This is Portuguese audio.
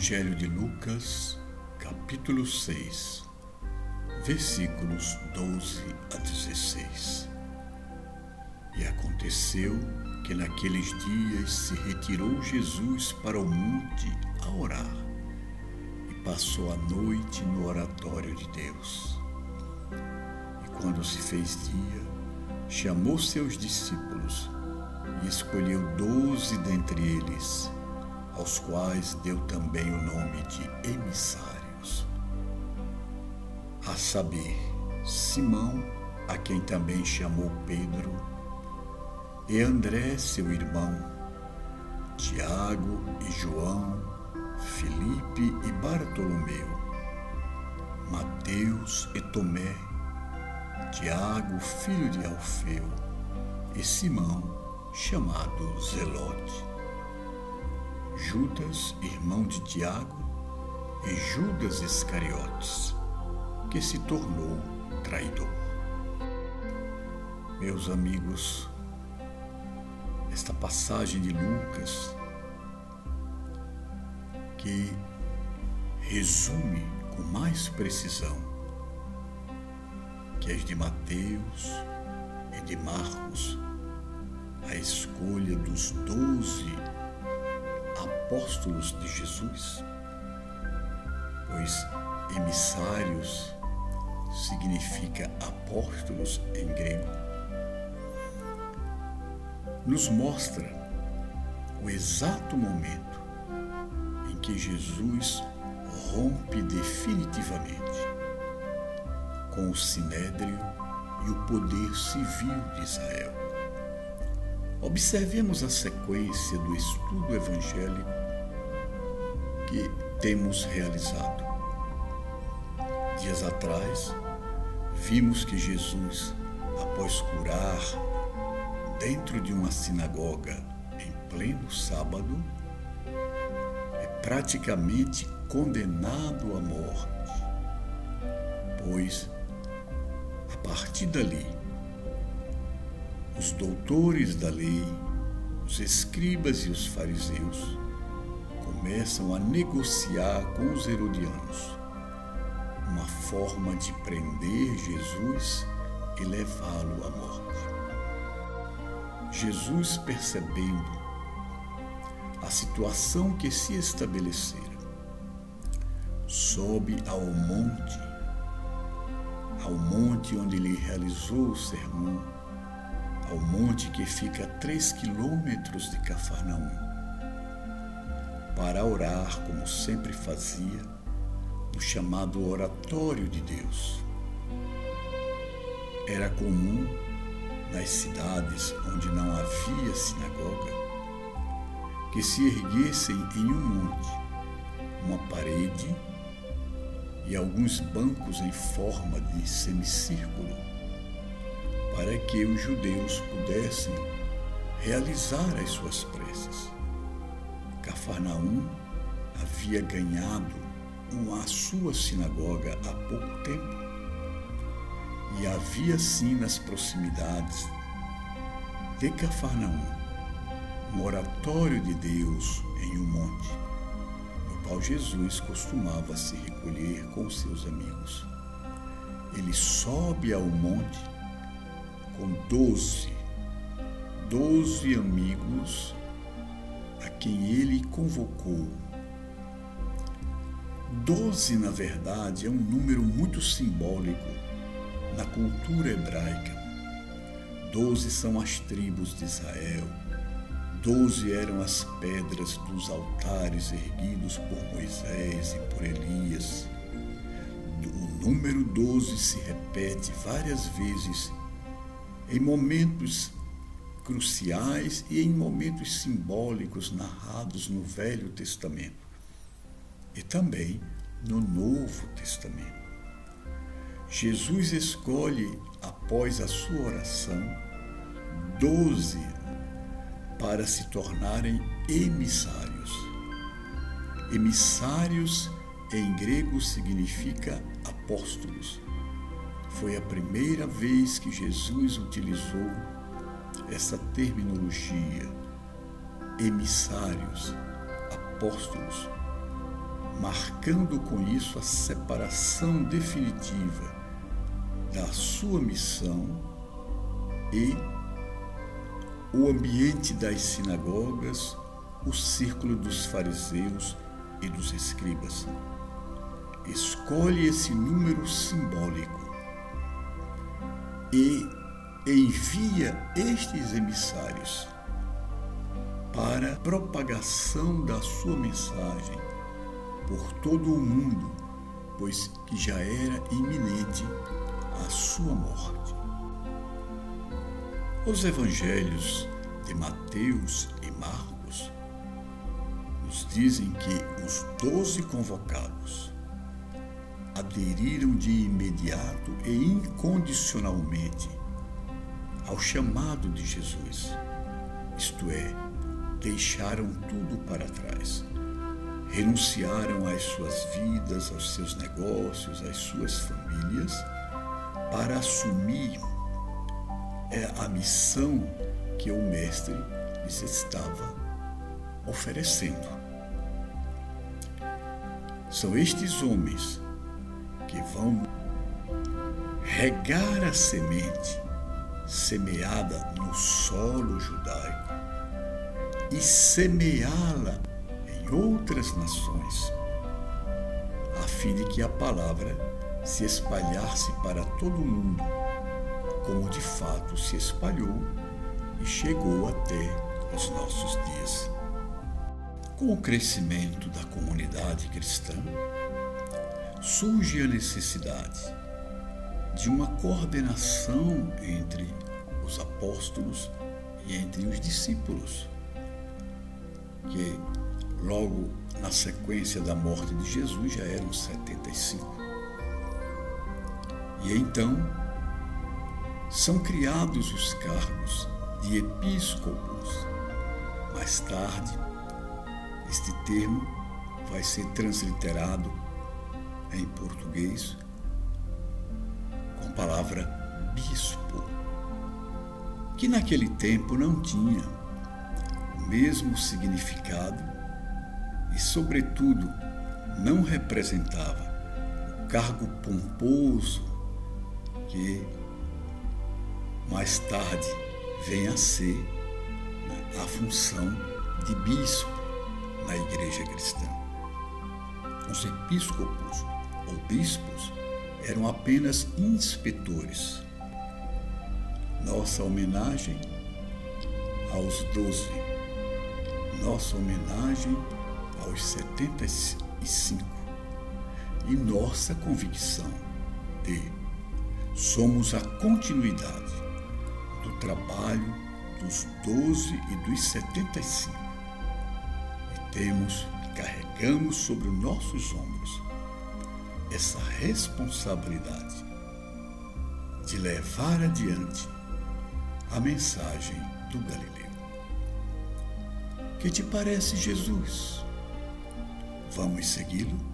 Evangelho de Lucas, capítulo 6, versículos 12 a 16. E aconteceu que naqueles dias se retirou Jesus para o monte a orar e passou a noite no oratório de Deus. E quando se fez dia, chamou seus discípulos e escolheu doze dentre eles aos quais deu também o nome de emissários. A saber, Simão, a quem também chamou Pedro, e André, seu irmão, Tiago e João, Felipe e Bartolomeu, Mateus e Tomé, Tiago, filho de Alfeu, e Simão, chamado Zelote. Judas, irmão de Tiago, e Judas Iscariotes, que se tornou traidor. Meus amigos, esta passagem de Lucas, que resume com mais precisão que as de Mateus e de Marcos, a escolha dos doze apóstolos de Jesus, pois emissários significa apóstolos em grego, nos mostra o exato momento em que Jesus rompe definitivamente com o sinédrio e o poder civil de Israel. Observemos a sequência do estudo evangélico que temos realizado. Dias atrás, vimos que Jesus, após curar dentro de uma sinagoga em pleno sábado, é praticamente condenado à morte, pois, a partir dali, os doutores da lei, os escribas e os fariseus começam a negociar com os herodianos uma forma de prender Jesus e levá-lo à morte. Jesus, percebendo a situação que se estabelecera, sobe ao monte, ao monte onde ele realizou o sermão, ao monte que fica a três quilômetros de Cafarnaum para orar, como sempre fazia, no chamado Oratório de Deus. Era comum nas cidades onde não havia sinagoga que se erguessem em um monte uma parede e alguns bancos em forma de semicírculo para que os judeus pudessem realizar as suas preces. Cafarnaum havia ganhado uma sua sinagoga há pouco tempo e havia sim nas proximidades de Cafarnaum um oratório de Deus em um monte, no qual Jesus costumava se recolher com seus amigos. Ele sobe ao monte com doze, doze amigos quem ele convocou. Doze, na verdade, é um número muito simbólico na cultura hebraica. Doze são as tribos de Israel. Doze eram as pedras dos altares erguidos por Moisés e por Elias. O número doze se repete várias vezes em momentos cruciais e em momentos simbólicos narrados no Velho Testamento e também no Novo Testamento. Jesus escolhe, após a sua oração, doze para se tornarem emissários. Emissários em grego significa apóstolos. Foi a primeira vez que Jesus utilizou essa terminologia, emissários, apóstolos, marcando com isso a separação definitiva da sua missão e o ambiente das sinagogas, o círculo dos fariseus e dos escribas. Escolhe esse número simbólico e envia estes emissários para propagação da sua mensagem por todo o mundo, pois que já era iminente a sua morte. Os evangelhos de Mateus e Marcos nos dizem que os doze convocados aderiram de imediato e incondicionalmente ao chamado de Jesus, isto é, deixaram tudo para trás. Renunciaram às suas vidas, aos seus negócios, às suas famílias, para assumir é, a missão que o Mestre lhes estava oferecendo. São estes homens que vão regar a semente semeada no solo judaico e semeá-la em outras nações, a fim de que a palavra se espalhasse para todo o mundo, como de fato se espalhou e chegou até os nossos dias. Com o crescimento da comunidade cristã, surge a necessidade de uma coordenação entre os apóstolos e entre os discípulos, que logo na sequência da morte de Jesus já eram 75. E então são criados os cargos de episcopos. Mais tarde, este termo vai ser transliterado em português palavra bispo, que naquele tempo não tinha o mesmo significado e, sobretudo, não representava o cargo pomposo que mais tarde vem a ser né, a função de bispo na igreja cristã. Os episcopos ou bispos eram apenas inspetores. Nossa homenagem aos doze, nossa homenagem aos setenta e cinco. Nossa convicção de somos a continuidade do trabalho dos doze e dos setenta e cinco. E temos carregamos sobre nossos ombros essa responsabilidade de levar adiante a mensagem do Galileu. Que te parece Jesus? Vamos segui-lo?